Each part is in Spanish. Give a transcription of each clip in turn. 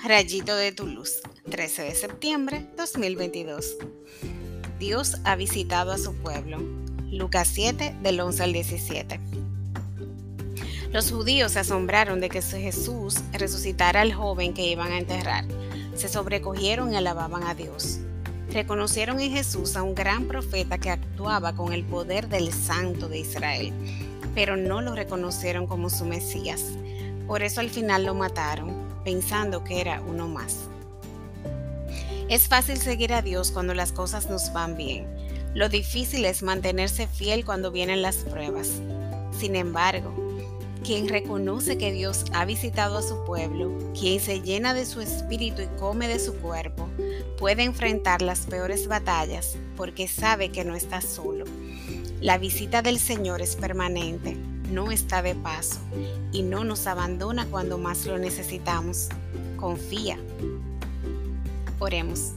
Rayito de tu luz, 13 de septiembre 2022. Dios ha visitado a su pueblo. Lucas 7 del 11 al 17. Los judíos se asombraron de que Jesús resucitara al joven que iban a enterrar. Se sobrecogieron y alababan a Dios. Reconocieron en Jesús a un gran profeta que actuaba con el poder del Santo de Israel, pero no lo reconocieron como su Mesías. Por eso al final lo mataron pensando que era uno más. Es fácil seguir a Dios cuando las cosas nos van bien. Lo difícil es mantenerse fiel cuando vienen las pruebas. Sin embargo, quien reconoce que Dios ha visitado a su pueblo, quien se llena de su espíritu y come de su cuerpo, puede enfrentar las peores batallas porque sabe que no está solo. La visita del Señor es permanente no está de paso y no nos abandona cuando más lo necesitamos. Confía. Oremos.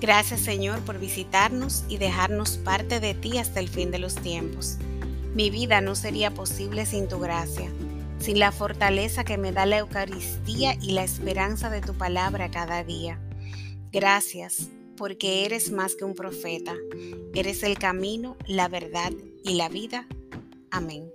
Gracias Señor por visitarnos y dejarnos parte de ti hasta el fin de los tiempos. Mi vida no sería posible sin tu gracia, sin la fortaleza que me da la Eucaristía y la esperanza de tu palabra cada día. Gracias porque eres más que un profeta, eres el camino, la verdad y la vida. Amém.